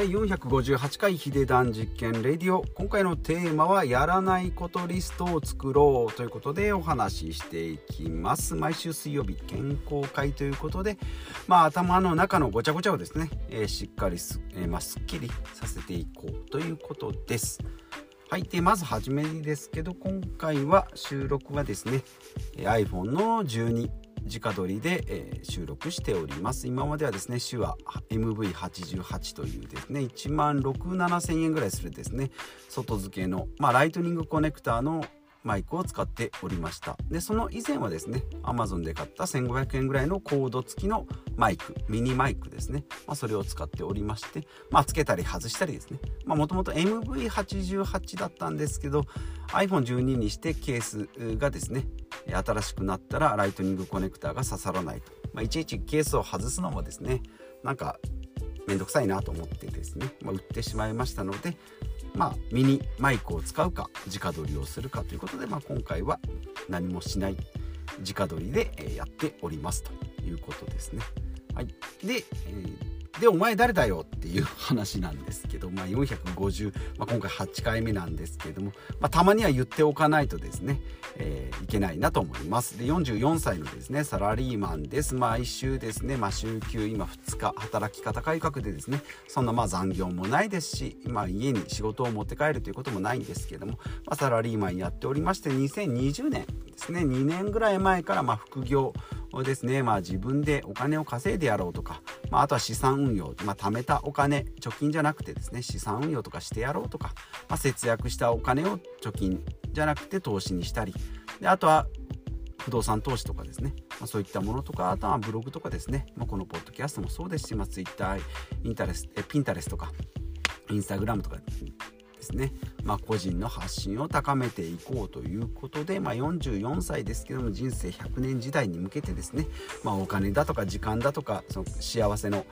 第458回ヒデダン実験レディオ。今回のテーマはやらないことリストを作ろうということでお話ししていきます。毎週水曜日健康会ということでまあ頭の中のごちゃごちゃをですね、えー、しっかりす,、えー、まあ、すっきりさせていこうということです。はいでまずはじめにですけど今回は収録はですね iPhone の12直撮りで、えー、収録しております。今まではですね手話 MV88 というですね1万6 7 0 0 0円ぐらいするですね外付けの、まあ、ライトニングコネクターのマイクを使っておりました。でその以前はですね Amazon で買った1500円ぐらいのコード付きのマイクミニマイクですね、まあ、それを使っておりまして、まあ、つけたり外したりですね。もともと MV88 だったんですけど iPhone12 にしてケースがですね新しくなったらライトニングコネクタが刺さらないと、まあ、いちいちケースを外すのもですねなんかめんどくさいなと思ってですね、まあ、売ってしまいましたのでまあ、ミニマイクを使うか直撮りをするかということで、まあ、今回は何もしない直撮りでやっておりますということですね。はい、で、えーでお前誰だよっていう話なんですけど、まあ、450、まあ、今回8回目なんですけども、まあ、たまには言っておかないとですね、えー、いけないなと思います。で44歳のですねサラリーマンです。毎週ですね、まあ、週休今2日働き方改革でですねそんなまあ残業もないですし今家に仕事を持って帰るということもないんですけども、まあ、サラリーマンやっておりまして2020年ですね2年ぐらい前からま副業ですね、まあ、自分でお金を稼いでやろうとか、まあ、あとは資産運用、まあ、貯めたお金貯金じゃなくてですね資産運用とかしてやろうとか、まあ、節約したお金を貯金じゃなくて投資にしたりであとは不動産投資とかですね、ま、そういったものとかあとはブログとかですね、ま、このポッドキャストもそうですし、まあ、Twitter インタレスえピンタレスとかインスタグラムとかですね、まあ、個人の発信を高めていこうということで、まあ、44歳ですけども人生100年時代に向けてですね、まあ、お金だとか時間だとかその幸せの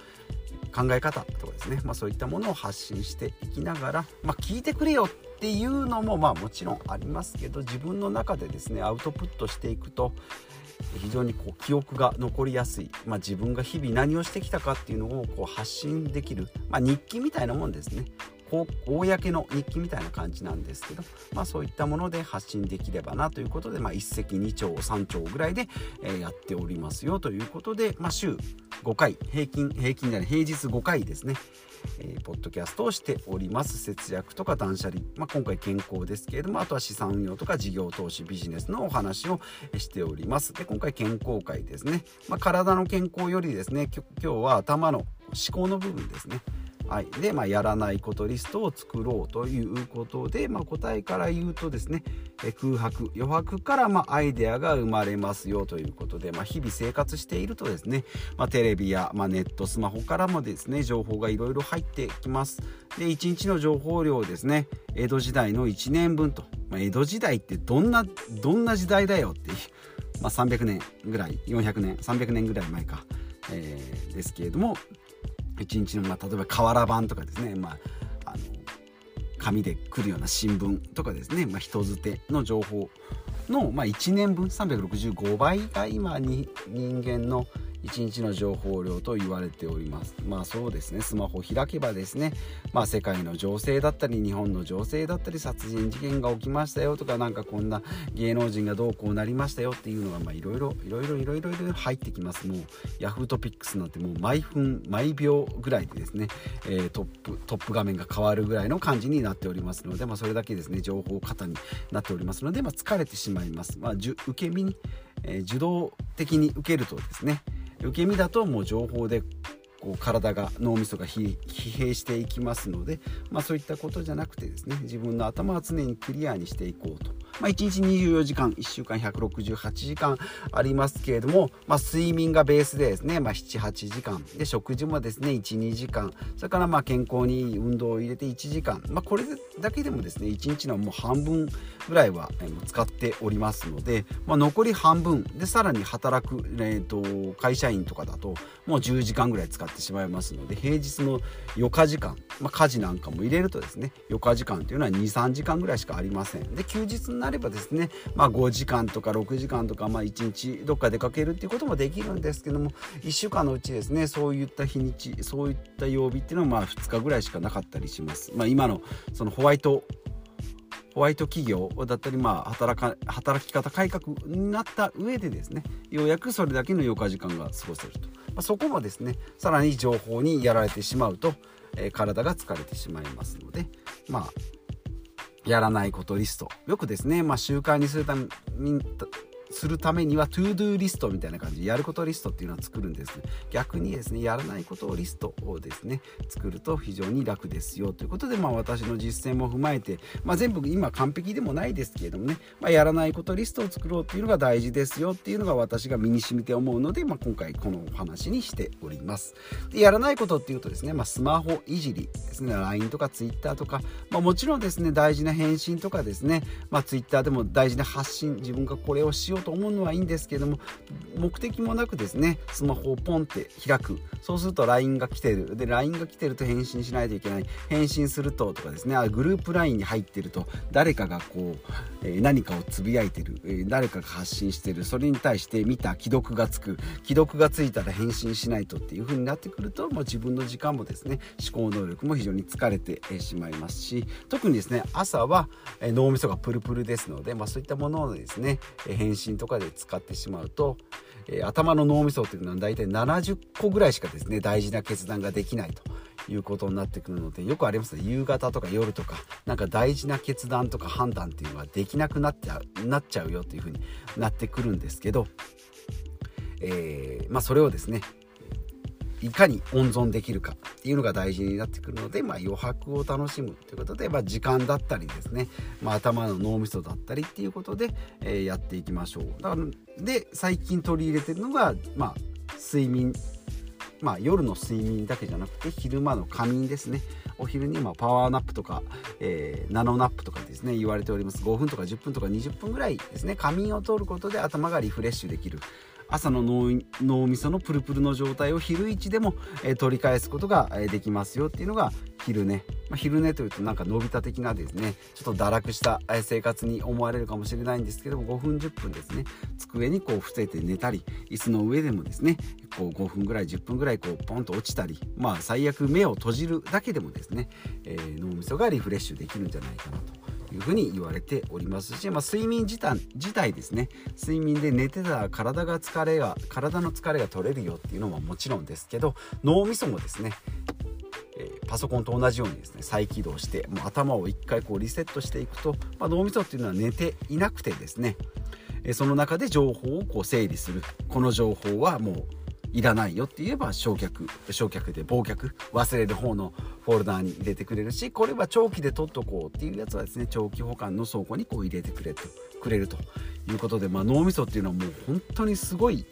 考え方とかですね、まあ、そういったものを発信していきながら、まあ、聞いてくれよっていうのもまあもちろんありますけど自分の中でですねアウトプットしていくと非常にこう記憶が残りやすい、まあ、自分が日々何をしてきたかっていうのをこう発信できる、まあ、日記みたいなもんですね。公の日記みたいな感じなんですけど、まあ、そういったもので発信できればなということで、まあ、一石二鳥三鳥ぐらいで、え、やっておりますよということで、まあ、週5回平均平均で平日5回ですねえー、ポッドキャストをしております。節約とか断捨離、まあ、今回健康ですけれどもあとは資産運用とか事業投資ビジネスのお話をしております。で今回健康会ですね、まあ、体の健康よりですね今日は頭の思考の部分ですね。はい、で、まあ、やらないことリストを作ろうということで、まあ、答えから言うとですね空白余白からまアイデアが生まれますよということで、まあ、日々生活しているとですね、ま、テレビや、ま、ネットスマホからもですね情報がいろいろ入ってきます。で1日の情報量ですね江戸時代の1年分と、まあ、江戸時代ってどんなどんな時代だよっていう、まあ、300年ぐらい400年300年ぐらい前か、えー、ですけれども一日の、まあ、例えば瓦版とかですね、まあ、あの紙で来るような新聞とかですね、まあ、人づての情報の、まあ、1年分365倍が今に人間の1日の情報量と言われております。まあそうですね。スマホを開けばですね。まあ世界の情勢だったり日本の情勢だったり殺人事件が起きましたよとかなんかこんな芸能人がどうこうなりましたよっていうのがまあいろいろいろいろいろいろ入ってきます。もうヤフートピックスなんてもう毎分毎秒ぐらいでですね、えー、トップトップ画面が変わるぐらいの感じになっておりますのでまあそれだけですね情報過多になっておりますのでまあ疲れてしまいます。まあ受け身に、えー、受動的に受けるとですね受け身だともう情報でこう体が脳みそが疲弊していきますので、まあ、そういったことじゃなくてですね自分の頭は常にクリアにしていこうと。まあ、1日24時間1週間168時間ありますけれども、まあ、睡眠がベースでですね、まあ、78時間。で食事もですね12時間。それからまあ健康にいい運動を入れて1時間、まあ、これだけでもですね1日のもう半分ぐらいは使っておりますので、まあ、残り半分。でさらに働く、えー、と会社員とかだともう10時間ぐらい使ってしまいますので平日の余暇時間まあ、家事なんかも入れるとですね余暇時間というのは23時間ぐらいしかありません。で休日になればですね、まあ、5時間とか6時間とか、まあ、1日どっか出かけるっていうこともできるんですけども1週間のうちですねそういった日にちそういった曜日っていうのはまあ2日ぐらいしかなかったりします、まあ、今のそのホワイトホワイト企業だったり、まあ、働か働き方改革になった上でですねようやくそれだけの余暇時間が過ごせると、まあ、そこもですねさらに情報にやられてしまうと、え、体が疲れてしまいますのでまあやらないことリスト。よくですね、まあ、習慣にするためにするためには To Do リストみたいな感じでやることリストっていうのは作るんです逆にですねやらないことをリストをですね作ると非常に楽ですよということでまあ私の実践も踏まえて、まあ、全部今完璧でもないですけれどもね、まあ、やらないことリストを作ろうっていうのが大事ですよっていうのが私が身に染みて思うので、まあ、今回このお話にしております。でやらないことっていうとですね、まあ、スマホいじりですね LINE とか Twitter とか、まあ、もちろんですね大事な返信とかですね、まあ、Twitter でも大事な発信自分がこれをしようと思うのはいいんですけども目的もなくですねスマホをポンって開く。そうすると LINE が来てる。で LINE が来てると返信しないといけない。返信するととかですね。あグループ LINE に入ってると誰かがこう、えー、何かをつぶやいてる、えー、誰かが発信してる。それに対して見た既読がつく。既読がついたら返信しないとっていう風になってくるともう自分の時間もですね思考能力も非常に疲れてしまいますし特にですね朝は脳みそがプルプルですので、まあ、そういったものをですね返信とかで使ってしまうと、えー、頭の脳みそっていうのは大体70個ぐらいしかですね大事な決断ができないということになってくるのでよくありますね夕方とか夜とかなんか大事な決断とか判断っていうのはできなくなっちゃうなっちゃうよっていうふうになってくるんですけど、えー、まあ、それをですねいかに温存できるかっていうのが大事になってくるので、まあ、余白を楽しむということで、まあ、時間だったりですね、まあ、頭の脳みそだったりっていうことで、えー、やっていきましょう。だからで最近取り入れてるのが、まあ、睡眠まあ、夜の睡眠だけじゃなくて昼間の仮眠ですね。お昼にまパワーナップとか、えー、ナノナップとかですね言われております。5分とか10分とか20分ぐらいですね仮眠を取ることで頭がリフレッシュできる。朝の脳みそのプルプルの状態を昼1でも、えー、取り返すことが、え、できますよっていうのが昼寝、まあ、昼寝というとなんかのび太的なですね。ちょっと堕落した生活に思われるかもしれないんですけども5分10分ですね。机にこう伏せて寝たり椅子の上でもですねこう5分ぐらい10分ぐらいこうポンと落ちたりまあ最悪目を閉じるだけでもですね、えー、脳みそがリフレッシュできるんじゃないかなと。いうふうに言われておりますし、まあ、睡眠自体自体ですね。睡眠で寝てたら体が疲れが体の疲れが取れるよっていうのはもちろんですけど脳みそもですねえパソコンと同じようにですね再起動してもう頭を一回こうリセットしていくと、まあ、脳みそっていうのは寝ていなくてですねその中で情報をこう整理する。この情報はもういらないよって言えば焼却焼却で忘却忘れる方のフォルダーに入れてくれるしこれは長期で取っとこうっていうやつはですね長期保管の倉庫にこう入れてくれとくれるということで、まあ、脳みそっていうのはもう本当にすごい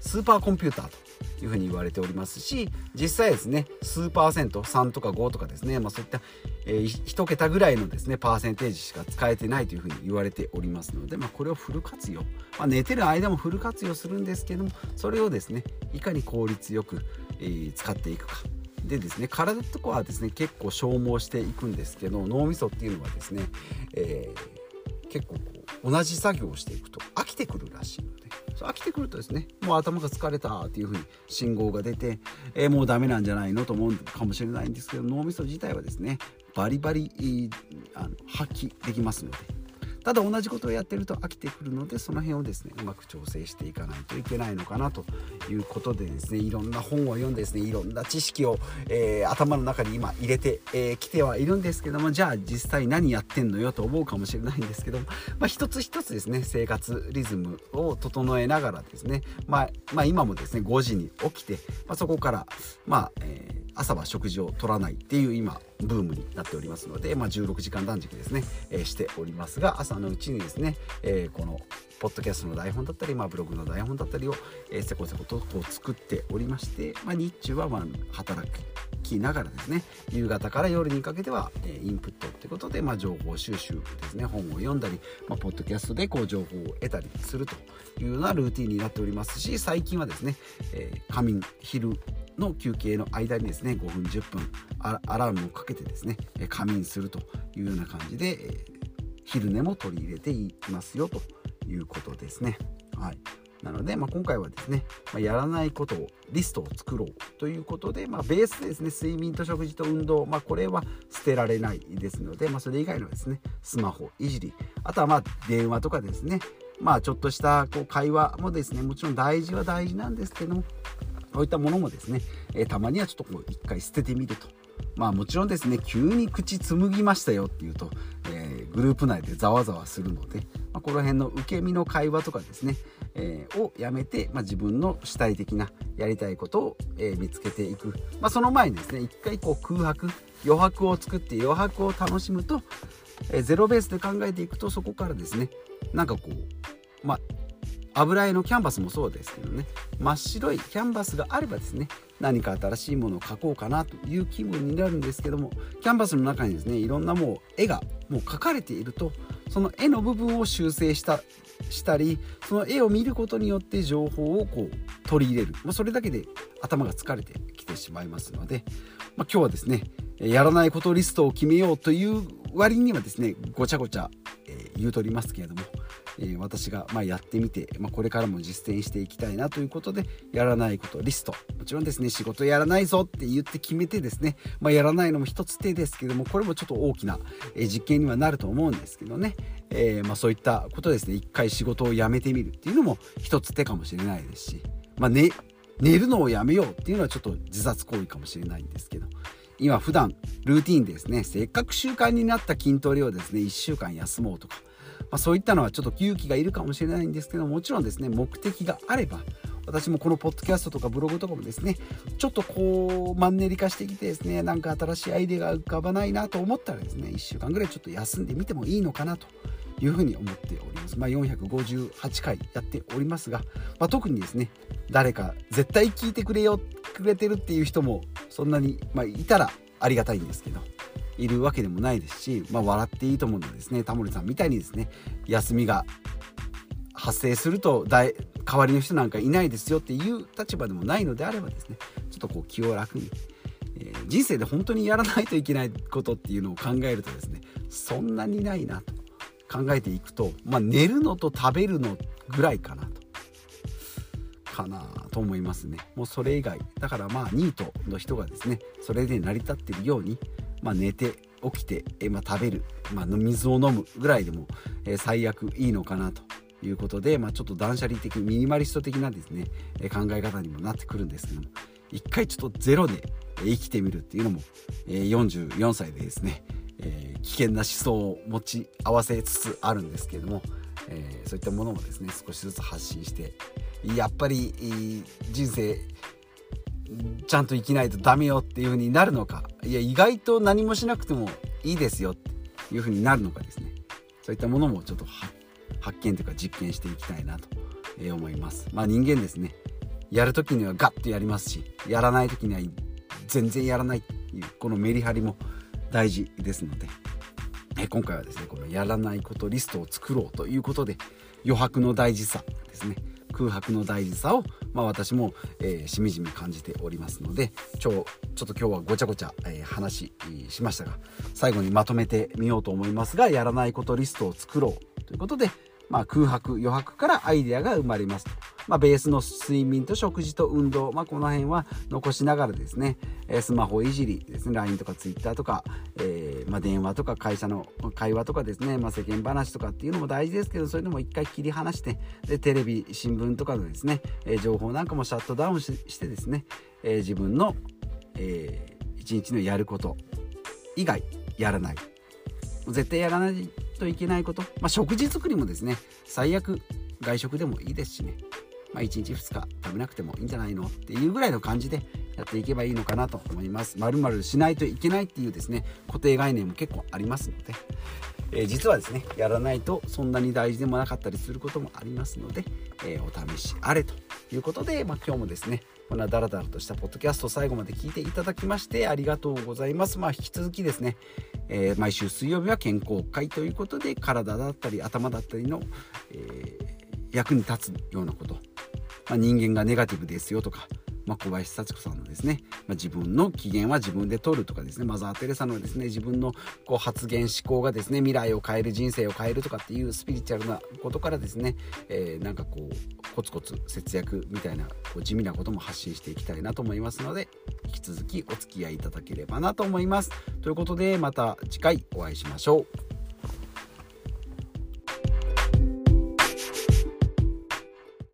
スーパーコンピューターというふうに言われておりますし実際ですね数パーセント3とか5とかですね、まあ、そういった、えー、1桁ぐらいのですねパーセンテージしか使えてないというふうに言われておりますので、まあ、これをフル活用、まあ、寝てる間もフル活用するんですけどもそれをですねいかに効率よく、えー、使っていくか。でですね体とかはですね結構消耗していくんですけど脳みそっていうのはですね、えー、結構こう同じ作業をしていくと飽きてくるらしいので飽きてくるとですねもう頭が疲れたっていう風に信号が出て、えー、もうダメなんじゃないのと思うかもしれないんですけど脳みそ自体はですねバリバリあの発揮できますのでただ同じことをやってると飽きてくるのでその辺をですねうまく調整していかないといけないのかなということでですねいろんな本を読んでですねいろんな知識を、えー、頭の中に今入れてき、えー、てはいるんですけどもじゃあ実際何やってんのよと思うかもしれないんですけども、まあ、一つ一つですね生活リズムを整えながらですね、まあ、まあ、今もですね5時に起きて、まあ、そこからまあ、えー朝は食事を取らないっていう今ブームになっておりますので、まあ、16時間断食ですね、えー、しておりますが朝のうちにですね、えー、このポッドキャストの台本だったり、まあ、ブログの台本だったりを、えー、せこせこと作っておりまして、まあ、日中はまあ働きながらですね夕方から夜にかけては、えー、インプットってことで、まあ、情報収集ですね本を読んだり、まあ、ポッドキャストでこう情報を得たりするというようなルーティンになっておりますし最近はですね、えー、仮眠昼の休憩の間にですね5分10分アラームをかけてですね仮眠するというような感じで昼寝も取り入れていきますよということですね。はい、なので、まあ、今回はですね、まあ、やらないことをリストを作ろうということで、まあ、ベースですね睡眠と食事と運動、まあ、これは捨てられないですので、まあ、それ以外のですねスマホいじりあとはまあ電話とかですねまあちょっとしたこう会話もですねもちろん大事は大事なんですけどもこういったものもですね、えー、たまにはちょっとこう一回捨ててみるとまあもちろんですね急に口紡ぎましたよっていうと、えー、グループ内でざわざわするので、まあ、この辺の受け身の会話とかですね、えー、をやめて、まあ、自分の主体的なやりたいことを、えー、見つけていく、まあ、その前にですね一回こう空白余白を作って余白を楽しむと、えゼロベースで考えていくとそこからですねなんかこうまあ油絵のキャンバスもそうですけどね真っ白いキャンバスがあればですね何か新しいものを描こうかなという気分になるんですけどもキャンバスの中にですねいろんなもう絵がもう描かれているとその絵の部分を修正したしたりその絵を見ることによって情報をこう取り入れる、まあ、それだけで頭が疲れてきてしまいますので、まあ、今日はですねやらないことリストを決めようという割にはですねごちゃごちゃ、えー、言うとりますけれどもえ、私がまやってみて、ま、これからも実践していきたいなということでやらないことリスト。もちろんですね仕事やらないぞって言って決めてですね、ま、やらないのも一つ手ですけどもこれもちょっと大きな、え実験にはなると思うんですけどね、え、ま、そういったことですね一回仕事を辞めてみるっていうのも一つ手かもしれないですし、まあね、寝るのをやめようっていうのはちょっと自殺行為かもしれないんですけど今普段ルーティンですねせっかく習慣になった筋トレをですね1週間休もうとかまあ、そういったのはちょっと勇気がいるかもしれないんですけどもちろんですね目的があれば私もこのポッドキャストとかブログとかもですねちょっとこうマンネリ化してきてですねなんか新しいアイデアが浮かばないなと思ったらですね1週間ぐらいちょっと休んでみてもいいのかなというふうに思っております。まあ、458回やっておりますが、まあ、特にですね誰か絶対聞いてくれよくれてるっていう人もそんなに、まあ、いたらありがたいんですけどいるわけでもないですし、まあ、笑っていいと思うのですねタモリさんみたいにですね休みが発生すると代わりの人なんかいないですよっていう立場でもないのであればですねちょっとこう気を楽に、えー、人生で本当にやらないといけないことっていうのを考えるとですねそんなにないなと考えていくと、まあ、寝るのと食べるのぐらいかなと。かなと思いますねもうそれ以外だからまあニートの人がですねそれで成り立ってるようにまあ、寝て起きて、えまあ、食べる、まあ、水を飲むぐらいでも、え最悪いいのかなということで、まあ、ちょっと断捨離的ミニマリスト的なですね、え考え方にもなってくるんですけども一回ちょっとゼロで生きてみるっていうのも、え44歳でですね、え、危険な思想を持ち合わせつつあるんですけども、え、そういったものもですね少しずつ発信してやっぱり人生ちゃんと生きないとダメよっていう風になるのか。いや意外と何もしなくてもいいですよっていう風になるのかですね。そういったものもちょっと発見というか実験していきたいなと思います。まあ人間ですね。やる時にはガッとやりますしやらない時には全然やらないっていうこのメリハリも大事ですので。え今回はですねこのやらないことリストを作ろうということで余白の大事さですね。空白の大事さを、まあ、私も、えー、しみじみ感じておりますので今日ちょっと今日はごちゃごちゃ、えー、話しましたが最後にまとめてみようと思いますがやらないことリストを作ろうということでまあ、空白余白からアイデアが生まれます。と、まあ、ベースの睡眠と食事と運動、まあ、この辺は残しながらですねえスマホいじりですね LINE とか Twitter とか、えー、まあ、電話とか会社の会話とかですね、まあ世間話とかっていうのも大事ですけどそういうのも一回切り離してでテレビ新聞とかのですね、え情報なんかもシャットダウンしてですね、え自分の、えー、一日のやること以外やらない。絶対やらないといけないこと、まあ、食事作りもですね最悪外食でもいいですしね、まあ、1日2日食べなくてもいいんじゃないのっていうぐらいの感じでやっていけばいいのかなと思います。まるしないといけないっていうですね固定概念も結構ありますので、えー、実はですねやらないとそんなに大事でもなかったりすることもありますので、えー、お試しあれということで、まあ、今日もですねこんなダラダラとしたポッドキャスト最後まで聞いていただきましてありがとうございます。まあ、引き続きですね、えー、毎週水曜日は健康会ということで体だったり頭だったりの、え、役に立つようなこと、まあ、人間がネガティブですよとかまあ、小林幸子さんのですね、まあ、自分の機嫌は自分で取るとかですねマザー・テレサのですね自分のこう発言思考がですね未来を変える人生を変えるとかっていうスピリチュアルなことからですね、えー、なんかこうコツコツ節約みたいなこう地味なことも発信していきたいなと思いますので引き続きお付き合いいただければなと思います。ということでまた次回お会いしましょう。